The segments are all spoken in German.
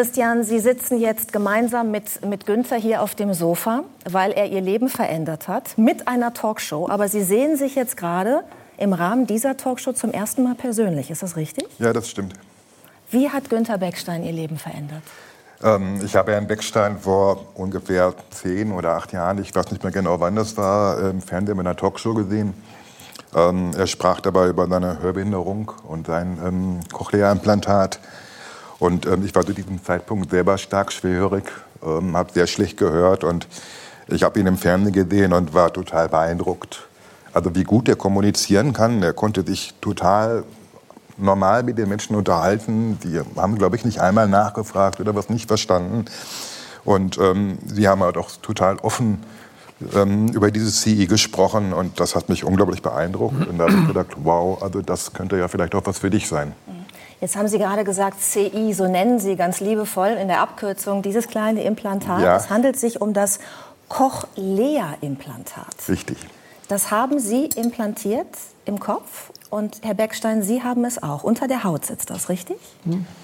Christian, Sie sitzen jetzt gemeinsam mit, mit Günther hier auf dem Sofa, weil er Ihr Leben verändert hat, mit einer Talkshow. Aber Sie sehen sich jetzt gerade im Rahmen dieser Talkshow zum ersten Mal persönlich. Ist das richtig? Ja, das stimmt. Wie hat Günther Beckstein Ihr Leben verändert? Ähm, ich habe Herrn Beckstein vor ungefähr zehn oder acht Jahren, ich weiß nicht mehr genau wann das war, im Fernsehen mit einer Talkshow gesehen. Ähm, er sprach dabei über seine Hörbehinderung und sein ähm, Cochlea-Implantat. Und ähm, ich war zu diesem Zeitpunkt selber stark schwerhörig, ähm, habe sehr schlecht gehört und ich habe ihn im Fernsehen gesehen und war total beeindruckt. Also wie gut er kommunizieren kann. Er konnte sich total normal mit den Menschen unterhalten. Die haben, glaube ich, nicht einmal nachgefragt oder was nicht verstanden. Und ähm, sie haben halt auch total offen ähm, über dieses CI gesprochen und das hat mich unglaublich beeindruckt. Und da habe ich gedacht, wow, also das könnte ja vielleicht auch was für dich sein. Jetzt haben Sie gerade gesagt, CI, so nennen Sie ganz liebevoll in der Abkürzung dieses kleine Implantat. Ja. Es handelt sich um das Cochlea-Implantat. Richtig. Das haben Sie implantiert im Kopf und Herr Beckstein, Sie haben es auch. Unter der Haut sitzt das, richtig?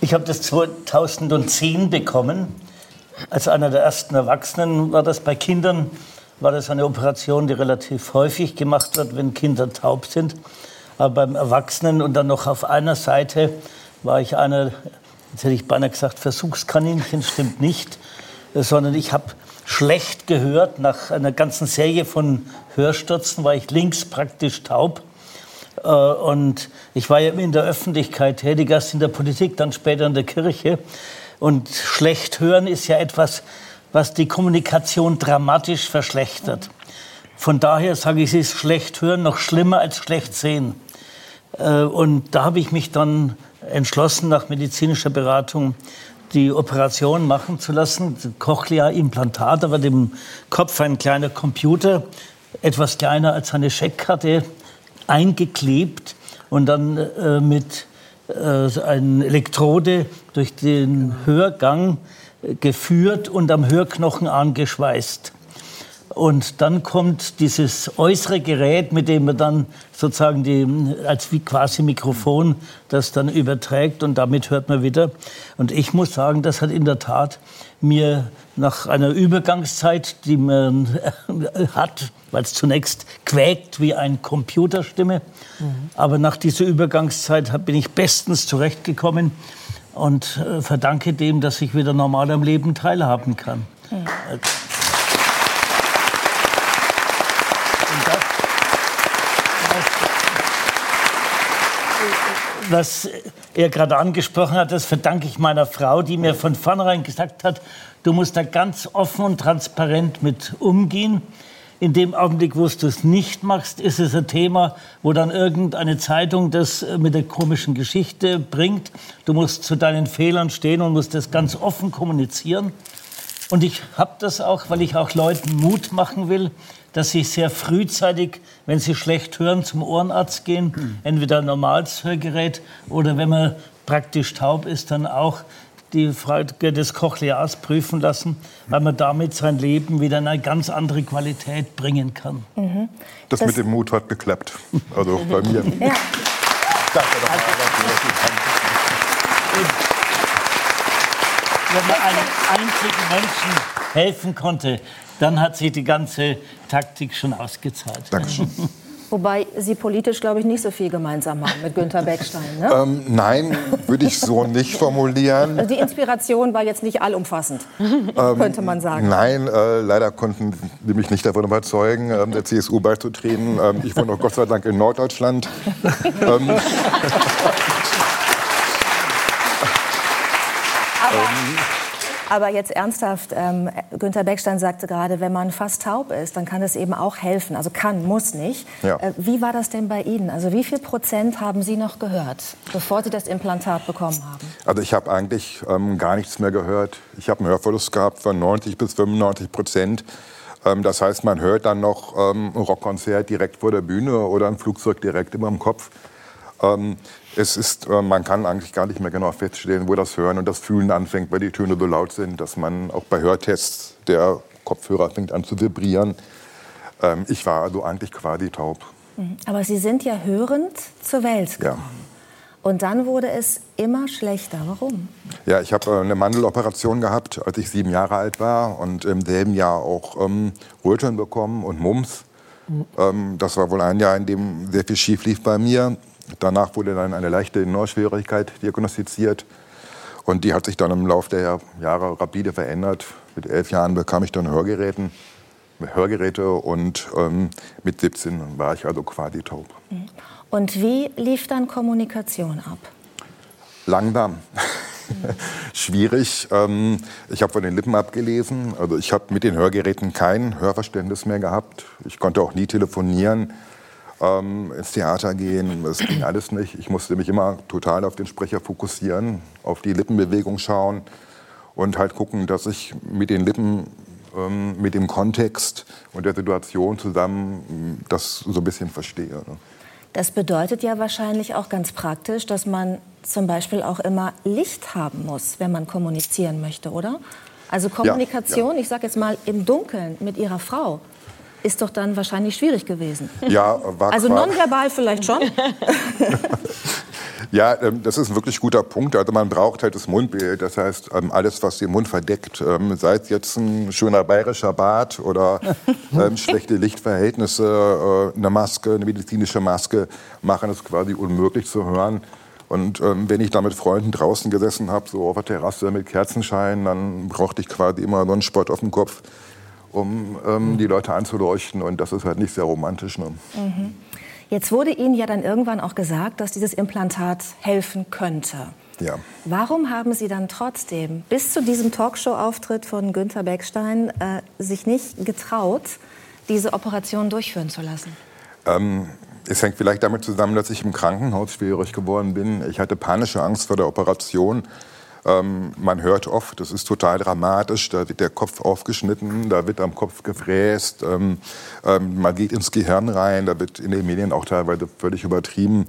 Ich habe das 2010 bekommen. Als einer der ersten Erwachsenen war das bei Kindern, war das eine Operation, die relativ häufig gemacht wird, wenn Kinder taub sind. Aber beim Erwachsenen und dann noch auf einer Seite war ich einer, jetzt hätte ich beinahe gesagt, Versuchskaninchen, stimmt nicht, sondern ich habe schlecht gehört. Nach einer ganzen Serie von Hörstürzen war ich links praktisch taub. Äh, und ich war ja in der Öffentlichkeit tätig, erst in der Politik, dann später in der Kirche. Und schlecht hören ist ja etwas, was die Kommunikation dramatisch verschlechtert. Von daher sage ich, es ist schlecht hören noch schlimmer als schlecht sehen. Äh, und da habe ich mich dann entschlossen, nach medizinischer Beratung die Operation machen zu lassen. Cochlea-Implantat, aber dem Kopf ein kleiner Computer, etwas kleiner als eine Scheckkarte, eingeklebt und dann äh, mit äh, einer Elektrode durch den Hörgang äh, geführt und am Hörknochen angeschweißt. Und dann kommt dieses äußere Gerät, mit dem man dann sozusagen die, als wie quasi Mikrofon das dann überträgt und damit hört man wieder. Und ich muss sagen, das hat in der Tat mir nach einer Übergangszeit, die man hat, weil es zunächst quäkt wie eine Computerstimme, mhm. aber nach dieser Übergangszeit bin ich bestens zurechtgekommen und äh, verdanke dem, dass ich wieder normal am Leben teilhaben kann. Mhm. Was er gerade angesprochen hat, das verdanke ich meiner Frau, die mir von vornherein gesagt hat, du musst da ganz offen und transparent mit umgehen. In dem Augenblick, wo du es nicht machst, ist es ein Thema, wo dann irgendeine Zeitung das mit der komischen Geschichte bringt. Du musst zu deinen Fehlern stehen und musst das ganz offen kommunizieren. Und ich habe das auch, weil ich auch Leuten Mut machen will, dass sie sehr frühzeitig, wenn sie schlecht hören, zum Ohrenarzt gehen. Mhm. Entweder ein normales Hörgerät oder wenn man praktisch taub ist, dann auch die Frage des Cochlears prüfen lassen, weil man damit sein Leben wieder in eine ganz andere Qualität bringen kann. Mhm. Das, das, mit dem Mut hat geklappt. Also bei mir. Ja. Danke nochmal. Wenn man einem einzigen Menschen helfen konnte, dann hat sich die ganze Taktik schon ausgezahlt. Dankeschön. Wobei Sie politisch, glaube ich, nicht so viel gemeinsam haben mit Günter Beckstein. Ne? Ähm, nein, würde ich so nicht formulieren. Also die Inspiration war jetzt nicht allumfassend, ähm, könnte man sagen. Nein, äh, leider konnten Sie mich nicht davon überzeugen, ähm, der CSU beizutreten. Ähm, ich wohne auch Gott sei Dank in Norddeutschland. Ähm, Aber aber jetzt ernsthaft, ähm, Günter Beckstein sagte gerade, wenn man fast taub ist, dann kann das eben auch helfen. Also kann, muss nicht. Ja. Äh, wie war das denn bei Ihnen? Also wie viel Prozent haben Sie noch gehört, bevor Sie das Implantat bekommen haben? Also ich habe eigentlich ähm, gar nichts mehr gehört. Ich habe einen Hörverlust gehabt von 90 bis 95 Prozent. Ähm, das heißt, man hört dann noch ähm, ein Rockkonzert direkt vor der Bühne oder ein Flugzeug direkt immer im Kopf. Es ist, äh, man kann eigentlich gar nicht mehr genau feststellen, wo das Hören und das Fühlen anfängt, weil die Töne so laut sind, dass man auch bei Hörtests der Kopfhörer fängt an zu vibrieren. Ähm, ich war also eigentlich quasi taub. Mhm. Aber Sie sind ja hörend zur Welt gekommen. Ja. Und dann wurde es immer schlechter. Warum? Ja, ich habe äh, eine Mandeloperation gehabt, als ich sieben Jahre alt war und im selben Jahr auch ähm, Röteln bekommen und Mumps. Ähm, das war wohl ein Jahr, in dem sehr viel schief lief bei mir. Danach wurde dann eine leichte Neuschwierigkeit diagnostiziert. Und die hat sich dann im Laufe der Jahre rapide verändert. Mit elf Jahren bekam ich dann Hörgeräten, Hörgeräte und ähm, mit 17 war ich also quasi taub. Und wie lief dann Kommunikation ab? Langsam. Schwierig. Ähm, ich habe von den Lippen abgelesen. Also ich habe mit den Hörgeräten kein Hörverständnis mehr gehabt. Ich konnte auch nie telefonieren ähm, ins Theater gehen. Das ging alles nicht. Ich musste mich immer total auf den Sprecher fokussieren, auf die Lippenbewegung schauen und halt gucken, dass ich mit den Lippen, ähm, mit dem Kontext und der Situation zusammen ähm, das so ein bisschen verstehe. Ne? Das bedeutet ja wahrscheinlich auch ganz praktisch, dass man zum Beispiel auch immer Licht haben muss, wenn man kommunizieren möchte, oder? Also Kommunikation, ja, ja. ich sage jetzt mal im Dunkeln mit Ihrer Frau, ist doch dann wahrscheinlich schwierig gewesen. Ja, war Also nonverbal vielleicht schon? Ja, ähm, das ist ein wirklich guter Punkt. Also man braucht halt das Mundbild. Das heißt, ähm, alles, was den Mund verdeckt, ähm, sei es jetzt ein schöner bayerischer Bart oder schlechte Lichtverhältnisse, äh, eine Maske, eine medizinische Maske, machen es quasi unmöglich zu hören. Und wenn ich da mit Freunden draußen gesessen habe, so auf der Terrasse mit Kerzenschein, dann brauchte ich quasi immer so einen Spott auf dem Kopf, um ähm, die Leute anzuleuchten. Und das ist halt nicht sehr romantisch. Ne? Mhm. Jetzt wurde Ihnen ja dann irgendwann auch gesagt, dass dieses Implantat helfen könnte. Ja. Warum haben Sie dann trotzdem bis zu diesem Talkshow-Auftritt von Günter Beckstein äh, sich nicht getraut, diese Operation durchführen zu lassen? Ähm, es hängt vielleicht damit zusammen, dass ich im Krankenhaus schwierig geworden bin. Ich hatte panische Angst vor der Operation. Ähm, man hört oft, das ist total dramatisch, da wird der Kopf aufgeschnitten, da wird am Kopf gefräst, ähm, ähm, man geht ins Gehirn rein, da wird in den Medien auch teilweise völlig übertrieben.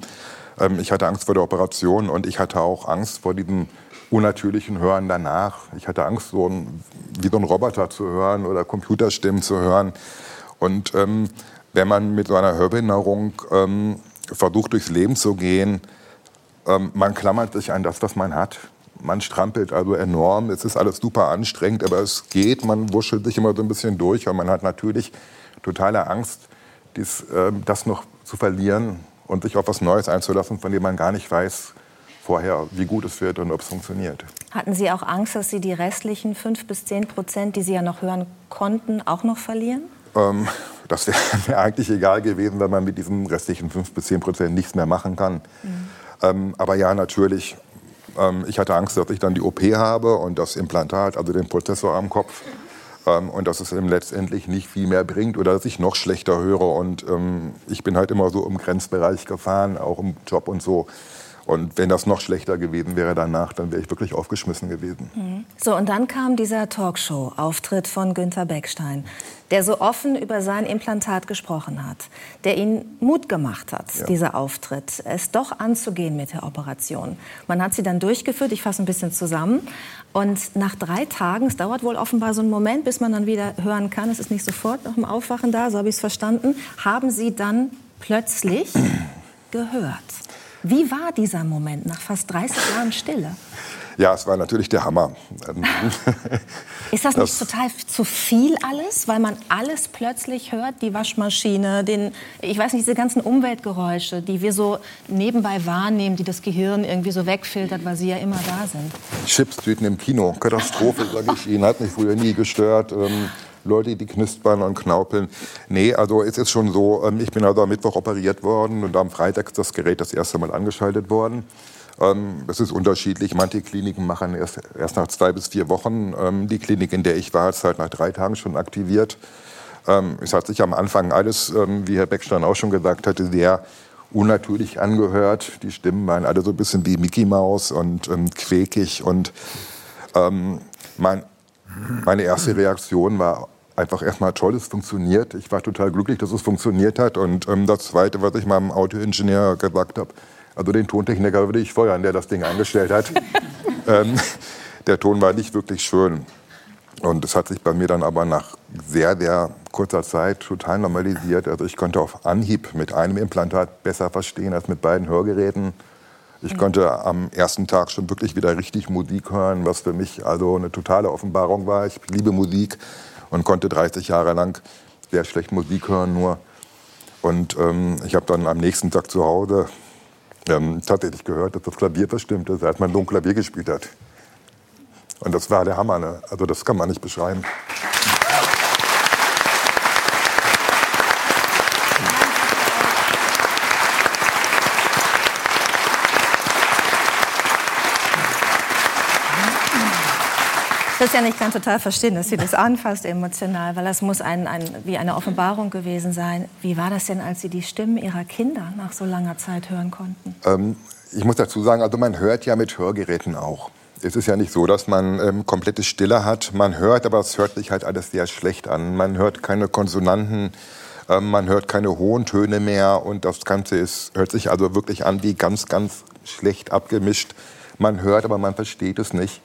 Ähm, ich hatte Angst vor der Operation und ich hatte auch Angst vor diesem unnatürlichen Hören danach. Ich hatte Angst, so ein, wie so ein Roboter zu hören oder Computerstimmen zu hören. Und ähm, wenn man mit so einer Hörbehinderung ähm, versucht, durchs Leben zu gehen, man klammert sich an das, was man hat man strampelt also enorm. Es ist alles super anstrengend, aber es geht. Man wuschelt sich immer so ein bisschen durch, weil man hat natürlich totale Angst, dies, äh, das noch zu verlieren und sich auf was Neues einzulassen, von dem man gar nicht weiß vorher, wie gut es wird und ob es funktioniert. Hatten Sie auch Angst, dass Sie die restlichen fünf bis zehn Prozent, die Sie ja noch hören konnten, auch noch verlieren? Ähm, das wäre mir eigentlich egal gewesen, wenn man mit diesen restlichen fünf bis zehn Prozent nichts mehr machen kann. Mhm. Ähm, aber ja, natürlich ähm, ich hatte Angst, dass ich dann die OP habe und das Implantat, also den Prozessor am Kopf. Ähm, und dass es eben letztendlich nicht viel mehr bringt oder dass ich noch schlechter höre. Und ähm, ich bin halt immer so im Grenzbereich gefahren, auch im Job und so. Und wenn das noch schlechter gewesen wäre danach, dann wäre ich wirklich aufgeschmissen gewesen. Mhm. So, und dann kam dieser Talkshow-Auftritt von Günter Beckstein, der so offen über sein Implantat gesprochen hat, der ihn Mut gemacht hat, ja. dieser Auftritt, es doch anzugehen mit der Operation. Man hat sie dann durchgeführt, ich fasse ein bisschen zusammen. Und nach drei Tagen, es dauert wohl offenbar so einen Moment, bis man dann wieder hören kann, es ist nicht sofort nach dem Aufwachen da, so habe ich es verstanden, haben sie dann plötzlich gehört. Wie war dieser Moment nach fast 30 Jahren Stille? Ja, es war natürlich der Hammer. Ist das, das, nicht total zu viel alles, weil man alles plötzlich hört, die Waschmaschine, den, ich weiß nicht, diese ganzen Umweltgeräusche, die wir so nebenbei wahrnehmen, die das Gehirn irgendwie so wegfiltert, weil sie ja immer da sind. Chipstüten im Kino, Katastrophe, sage ich Ihnen, hat mich früher nie gestört. Ähm, Leute, die knispern und knaupeln. Nee, also es ist schon so, ähm, ich bin also am Mittwoch operiert worden und am Freitag ist das Gerät das erste Mal angeschaltet worden. Ähm, es ist unterschiedlich. Manche Kliniken machen erst, erst nach zwei bis vier Wochen. Ähm, die Klinik, in der ich war, es halt nach drei Tagen schon aktiviert. Es hat sich am Anfang alles, wie Herr Beckstein auch schon gesagt hatte, sehr unnatürlich angehört. Die Stimmen waren alle so ein bisschen wie Mickey Maus und ähm, quäkig. Und ähm, mein, meine erste Reaktion war einfach erstmal toll, es funktioniert. Ich war total glücklich, dass es funktioniert hat. Und ähm, das Zweite, was ich meinem Autoingenieur gesagt habe, also den Tontechniker würde ich feuern, der das Ding eingestellt hat. ähm, der Ton war nicht wirklich schön. Und es hat sich bei mir dann aber nach sehr, sehr kurzer Zeit total normalisiert. Also ich konnte auf Anhieb mit einem Implantat besser verstehen als mit beiden Hörgeräten. Ich mhm. konnte am ersten Tag schon wirklich wieder richtig Musik hören, was für mich also eine totale Offenbarung war. Ich liebe Musik und konnte 30 Jahre lang sehr schlecht Musik hören nur. Und ähm, ich habe dann am nächsten Tag zu Hause ähm, tatsächlich gehört, dass das Klavier verstimmt ist, als mein Sohn Klavier gespielt hat. Und das war der Hammer. Ne? Also das kann man nicht beschreiben. Christian, ich kann total verstehen, dass Sie das anfasst emotional, weil das muss ein, ein, wie eine Offenbarung gewesen sein. Wie war das denn, als Sie die Stimmen Ihrer Kinder nach so langer Zeit hören konnten? Ähm, ich muss dazu sagen, also man hört ja mit Hörgeräten auch. Es ist ja nicht so, dass man ähm, komplette Stille hat. Man hört, aber es hört sich halt alles sehr schlecht an. Man hört keine Konsonanten, ähm, man hört keine hohen Töne mehr und das Ganze ist, hört sich also wirklich an wie ganz, ganz schlecht abgemischt. Man hört, aber man versteht es nicht.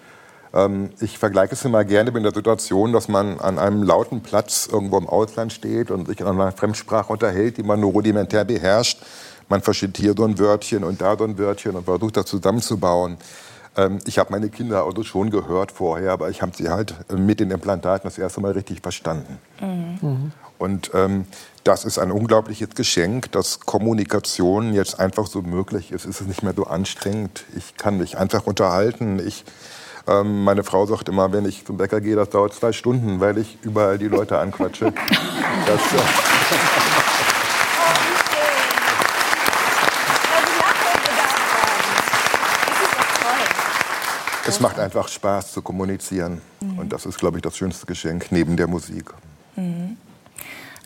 Ähm, ich vergleiche es immer gerne mit der Situation, dass man an einem lauten Platz irgendwo im Ausland steht und sich in einer Fremdsprache unterhält, die man nur rudimentär beherrscht. Man versteht hier so ein Wörtchen und da so ein Wörtchen und versucht das zusammenzubauen. Ähm, ich habe meine Kinder also schon gehört vorher, aber ich habe sie halt mit den Implantaten das erste Mal richtig verstanden. Mhm. Und ähm, das ist ein unglaubliches Geschenk, dass Kommunikation jetzt einfach so möglich ist. Es ist nicht mehr so anstrengend. Ich kann mich einfach unterhalten. Ich ähm, meine Frau sagt immer, wenn ich zum Bäcker gehe, das dauert zwei Stunden, weil ich überall die Leute anquatsche. das, äh Es macht einfach Spaß zu kommunizieren. Mhm. Und das ist, glaube ich, das schönste Geschenk neben der Musik. Mhm.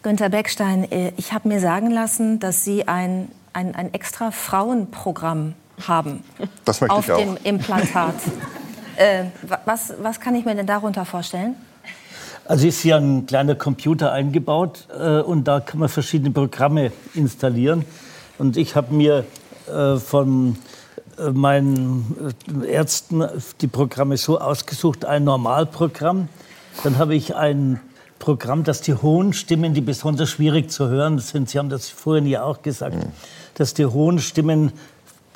Günter Beckstein, äh, ich habe mir sagen lassen, dass Sie ein, ein, ein extra Frauenprogramm haben. Das möchte auf ich auch. dem Implantat. Äh, was, was kann ich mir denn darunter vorstellen? Also ist hier ein kleiner Computer eingebaut äh, und da kann man verschiedene Programme installieren. Und ich habe mir äh, von äh, meinen äh, Ärzten die Programme so ausgesucht, ein Normalprogramm. Dann habe ich ein Programm, das die hohen Stimmen, die besonders schwierig zu hören sind, Sie haben das vorhin ja auch gesagt, dass die hohen Stimmen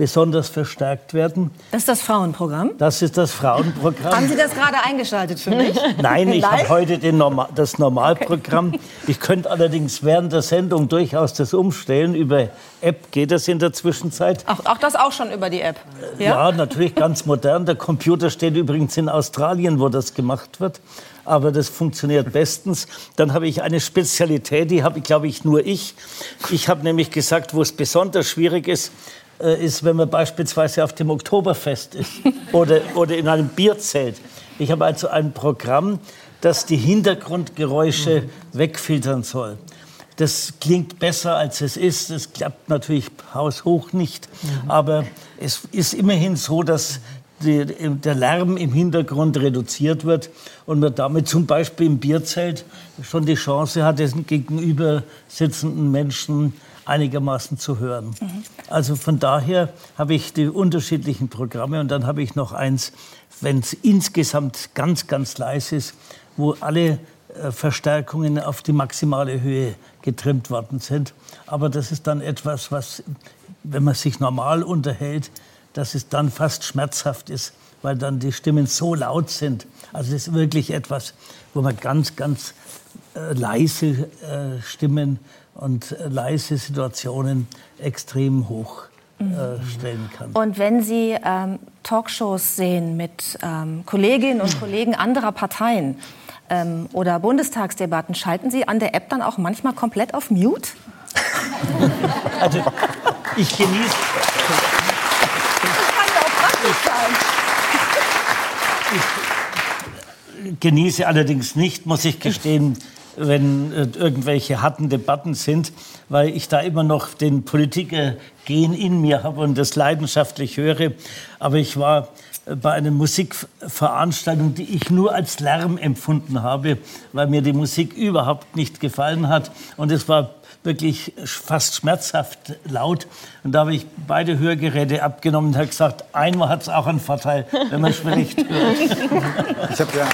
besonders verstärkt werden. Das ist das Frauenprogramm? Das ist das Frauenprogramm. Haben Sie das gerade eingeschaltet für mich? Nein, ich habe heute Normal, das Normalprogramm. Okay. Ich könnte allerdings während der Sendung durchaus das umstellen. Über App geht das in der Zwischenzeit. Ach, auch das auch schon über die App? Ja? ja, natürlich ganz modern. Der Computer steht übrigens in Australien, wo das gemacht wird aber das funktioniert bestens. Dann habe ich eine Spezialität, die habe, glaube ich, nur ich. Ich habe nämlich gesagt, wo es besonders schwierig ist, äh, ist, wenn man beispielsweise auf dem Oktoberfest ist oder, oder in einem Bierzelt. Ich habe also ein Programm, das die Hintergrundgeräusche wegfiltern soll. Das klingt besser, als es ist. Es klappt natürlich haushoch nicht. Aber es ist immerhin so, dass die, der Lärm im Hintergrund reduziert wird und man damit zum Beispiel im Bierzelt schon die Chance hat, den gegenüber sitzenden Menschen einigermaßen zu hören. Mhm. Also von daher habe ich die unterschiedlichen Programme und dann habe ich noch eins, wenn es insgesamt ganz, ganz leise ist, wo alle äh, Verstärkungen auf die maximale Höhe getrimmt worden sind. Aber das ist dann etwas, was, wenn man sich normal unterhält, dass es dann fast schmerzhaft ist, weil dann die Stimmen so laut sind. Also es ist wirklich etwas, wo man ganz, ganz äh, leise äh, Stimmen und leise Situationen extrem hoch äh, stellen kann. Und wenn Sie ähm, Talkshows sehen mit ähm, Kolleginnen und Kollegen anderer Parteien ähm, oder Bundestagsdebatten, schalten Sie an der App dann auch manchmal komplett auf Mute? also ich genieße. Ich genieße allerdings nicht, muss ich gestehen, wenn äh, irgendwelche harten Debatten sind, weil ich da immer noch den Politikergehen in mir habe und das leidenschaftlich höre. Aber ich war äh, bei einer Musikveranstaltung, die ich nur als Lärm empfunden habe, weil mir die Musik überhaupt nicht gefallen hat. Und es war wirklich fast schmerzhaft laut. Und da habe ich beide Hörgeräte abgenommen und habe gesagt, einmal hat es auch einen Vorteil, wenn man schlecht hört. Ich habe ja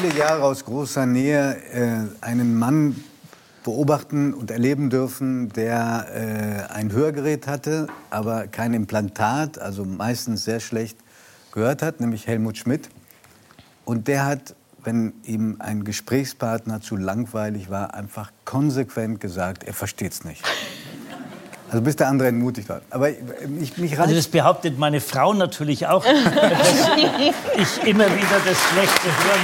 viele Jahre aus großer Nähe äh, einen Mann beobachten und erleben dürfen, der äh, ein Hörgerät hatte, aber kein Implantat, also meistens sehr schlecht gehört hat, nämlich Helmut Schmidt. Und der hat, wenn ihm ein Gesprächspartner zu langweilig war, einfach konsequent gesagt, er versteht es nicht. Also bis der andere entmutigt hat. Aber ich, mich Also das behauptet meine Frau natürlich auch, dass ich immer wieder das schlechte Hören.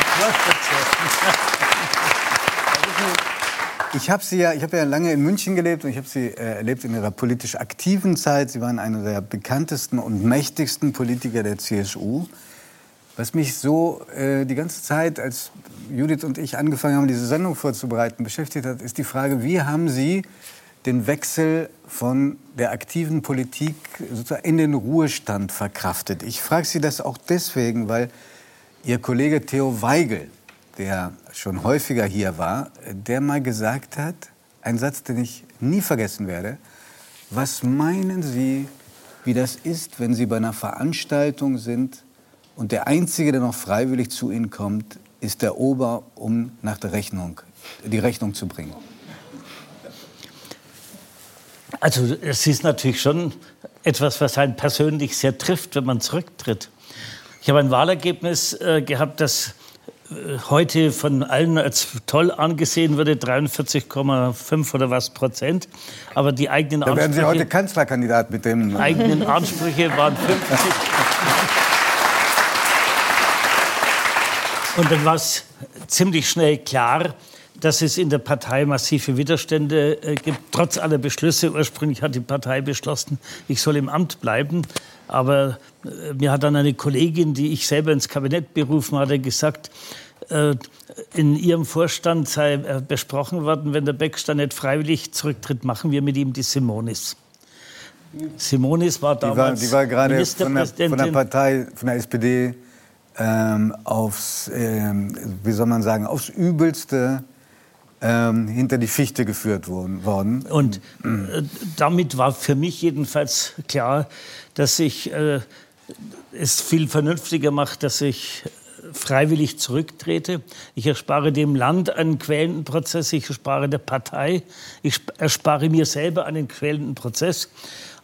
Ich habe sie ja, ich habe ja lange in München gelebt und ich habe sie äh, erlebt in ihrer politisch aktiven Zeit. Sie waren einer der bekanntesten und mächtigsten Politiker der CSU. Was mich so äh, die ganze Zeit, als Judith und ich angefangen haben, diese Sendung vorzubereiten, beschäftigt hat, ist die Frage, wie haben Sie den Wechsel von der aktiven Politik sozusagen in den Ruhestand verkraftet? Ich frage Sie das auch deswegen, weil Ihr Kollege Theo Weigel, der schon häufiger hier war, der mal gesagt hat, ein Satz, den ich nie vergessen werde, was meinen Sie, wie das ist, wenn Sie bei einer Veranstaltung sind und der Einzige, der noch freiwillig zu Ihnen kommt, ist der Ober, um nach der Rechnung, die Rechnung zu bringen? Also es ist natürlich schon etwas, was einen persönlich sehr trifft, wenn man zurücktritt. Ich habe ein Wahlergebnis äh, gehabt, das heute von allen als toll angesehen wurde, 43,5 oder was Prozent. Aber die eigenen da werden Sie heute Kanzlerkandidat mit dem. eigenen Ansprüche waren 50. Und dann war es ziemlich schnell klar, dass es in der Partei massive Widerstände äh, gibt, trotz aller Beschlüsse. Ursprünglich hat die Partei beschlossen, ich soll im Amt bleiben. Aber äh, mir hat dann eine Kollegin, die ich selber ins Kabinett berufen hatte, gesagt, äh, in Ihrem Vorstand sei besprochen worden, wenn der Beckstein nicht freiwillig zurücktritt, machen wir mit ihm die Simonis. Simonis war damals die war, die war gerade von der, von der Partei, von der SPD ähm, aufs, ähm, wie soll man sagen, aufs Übelste ähm, hinter die Fichte geführt worden. Und äh, damit war für mich jedenfalls klar, dass ich äh, es viel vernünftiger mache, dass ich freiwillig zurücktrete. Ich erspare dem Land einen quälenden Prozess, ich erspare der Partei, ich erspare mir selber einen quälenden Prozess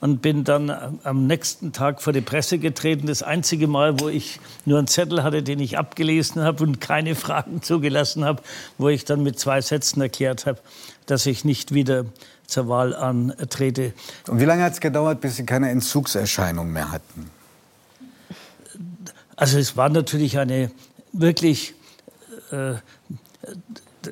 und bin dann am nächsten Tag vor die Presse getreten. Das einzige Mal, wo ich nur einen Zettel hatte, den ich abgelesen habe und keine Fragen zugelassen habe, wo ich dann mit zwei Sätzen erklärt habe, dass ich nicht wieder zur Wahl antrete. Und wie lange hat es gedauert, bis Sie keine Entzugserscheinung mehr hatten? Also es war natürlich eine wirklich äh,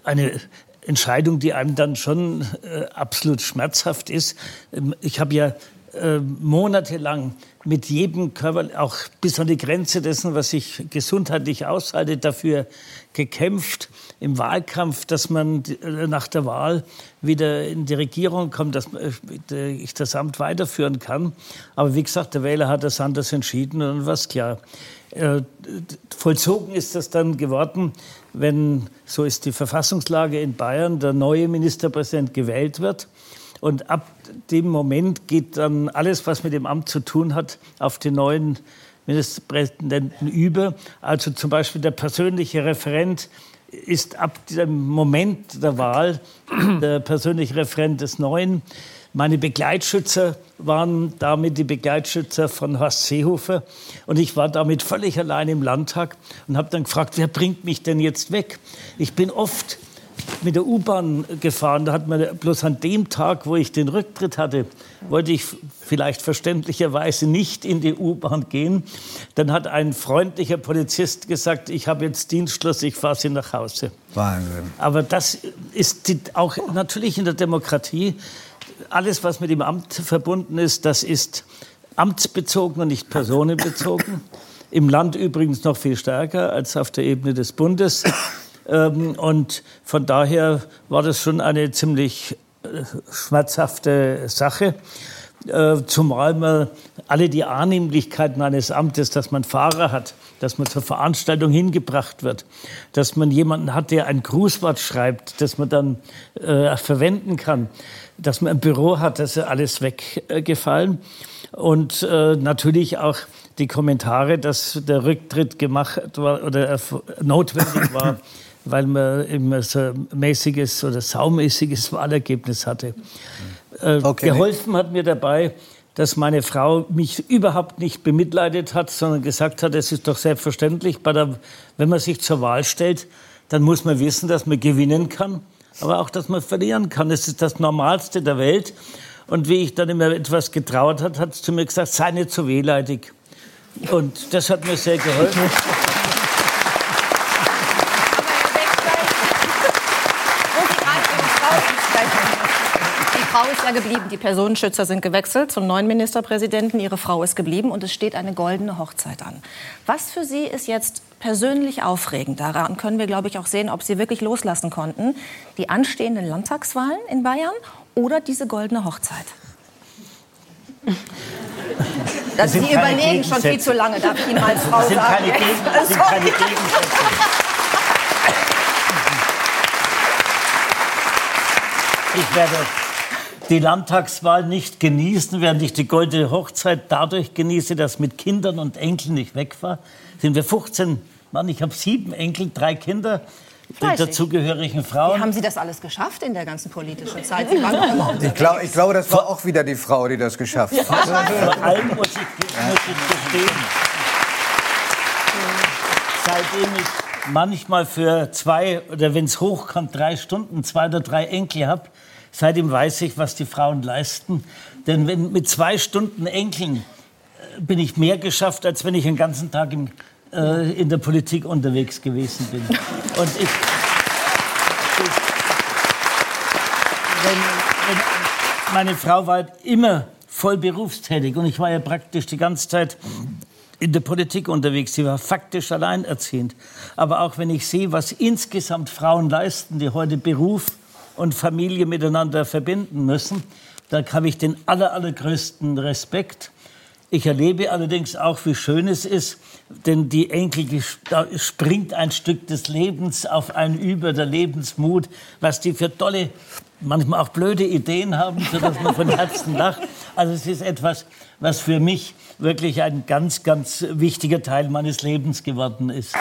eine Entscheidung, die einem dann schon äh, absolut schmerzhaft ist. Ähm, ich habe ja äh, monatelang mit jedem Körper, auch bis an die Grenze dessen, was ich gesundheitlich aushalte, dafür gekämpft im Wahlkampf, dass man äh, nach der Wahl wieder in die Regierung kommt, dass äh, ich das Amt weiterführen kann. Aber wie gesagt, der Wähler hat das anders entschieden und dann war es klar. Vollzogen ist das dann geworden, wenn, so ist die Verfassungslage in Bayern, der neue Ministerpräsident gewählt wird. Und ab dem Moment geht dann alles, was mit dem Amt zu tun hat, auf den neuen Ministerpräsidenten über. Also zum Beispiel der persönliche Referent ist ab dem Moment der Wahl der persönliche Referent des Neuen. Meine Begleitschützer waren damit die Begleitschützer von Horst Seehofer. Und ich war damit völlig allein im Landtag und habe dann gefragt, wer bringt mich denn jetzt weg? Ich bin oft mit der U-Bahn gefahren. Da hat man bloß an dem Tag, wo ich den Rücktritt hatte, wollte ich vielleicht verständlicherweise nicht in die U-Bahn gehen. Dann hat ein freundlicher Polizist gesagt, ich habe jetzt Dienstschluss, ich fahre Sie nach Hause. Wahnsinn. Aber das ist auch natürlich in der Demokratie alles, was mit dem Amt verbunden ist, das ist amtsbezogen und nicht personenbezogen. Im Land übrigens noch viel stärker als auf der Ebene des Bundes. Ähm, und von daher war das schon eine ziemlich äh, schmerzhafte Sache. Äh, zumal man alle die Annehmlichkeiten eines Amtes, dass man Fahrer hat, dass man zur Veranstaltung hingebracht wird, dass man jemanden hat, der ein Grußwort schreibt, das man dann äh, verwenden kann, dass man ein Büro hat, das ist alles weggefallen. Und äh, natürlich auch die Kommentare, dass der Rücktritt gemacht war oder notwendig war, weil man immer so ein mäßiges oder saumäßiges Wahlergebnis hatte. Äh, okay. Geholfen hat mir dabei, dass meine Frau mich überhaupt nicht bemitleidet hat, sondern gesagt hat, es ist doch selbstverständlich, der, wenn man sich zur Wahl stellt, dann muss man wissen, dass man gewinnen kann, aber auch, dass man verlieren kann. Das ist das Normalste der Welt. Und wie ich dann immer etwas getraut hat, hat sie zu mir gesagt, sei nicht so wehleidig. Und das hat mir sehr geholfen. Frau ist ja geblieben. Die Personenschützer sind gewechselt zum neuen Ministerpräsidenten. Ihre Frau ist geblieben und es steht eine goldene Hochzeit an. Was für Sie ist jetzt persönlich aufregend? Daran können wir, glaube ich, auch sehen, ob Sie wirklich loslassen konnten. Die anstehenden Landtagswahlen in Bayern oder diese goldene Hochzeit? Das Sie überlegen schon viel zu lange, darf ich Ihnen als Frau sind sagen. Keine Gegen, sind keine. Ich werde die Landtagswahl nicht genießen, während ich die goldene Hochzeit dadurch genieße, dass mit Kindern und Enkeln nicht weg war. Sind wir 15 Mann, ich habe sieben Enkel, drei Kinder. Die dazugehörigen Frauen. Wie haben Sie das alles geschafft in der ganzen politischen Zeit? ich, glaube, ich glaube, das war auch wieder die Frau, die das geschafft hat. Vor allem muss ich, muss ich gestehen, seitdem ich manchmal für zwei oder wenn es hochkommt, drei Stunden, zwei oder drei Enkel habe, Seitdem weiß ich, was die Frauen leisten. Denn wenn, mit zwei Stunden Enkeln äh, bin ich mehr geschafft, als wenn ich den ganzen Tag im, äh, in der Politik unterwegs gewesen bin. Und ich, ich wenn, wenn, meine Frau war immer voll berufstätig und ich war ja praktisch die ganze Zeit in der Politik unterwegs. Sie war faktisch alleinerziehend. Aber auch wenn ich sehe, was insgesamt Frauen leisten, die heute Beruf und Familie miteinander verbinden müssen. Da habe ich den aller, allergrößten Respekt. Ich erlebe allerdings auch, wie schön es ist, denn die Enkel, da springt ein Stück des Lebens auf einen über, der Lebensmut, was die für tolle, manchmal auch blöde Ideen haben, sodass man von Herzen lacht. Also es ist etwas, was für mich wirklich ein ganz, ganz wichtiger Teil meines Lebens geworden ist.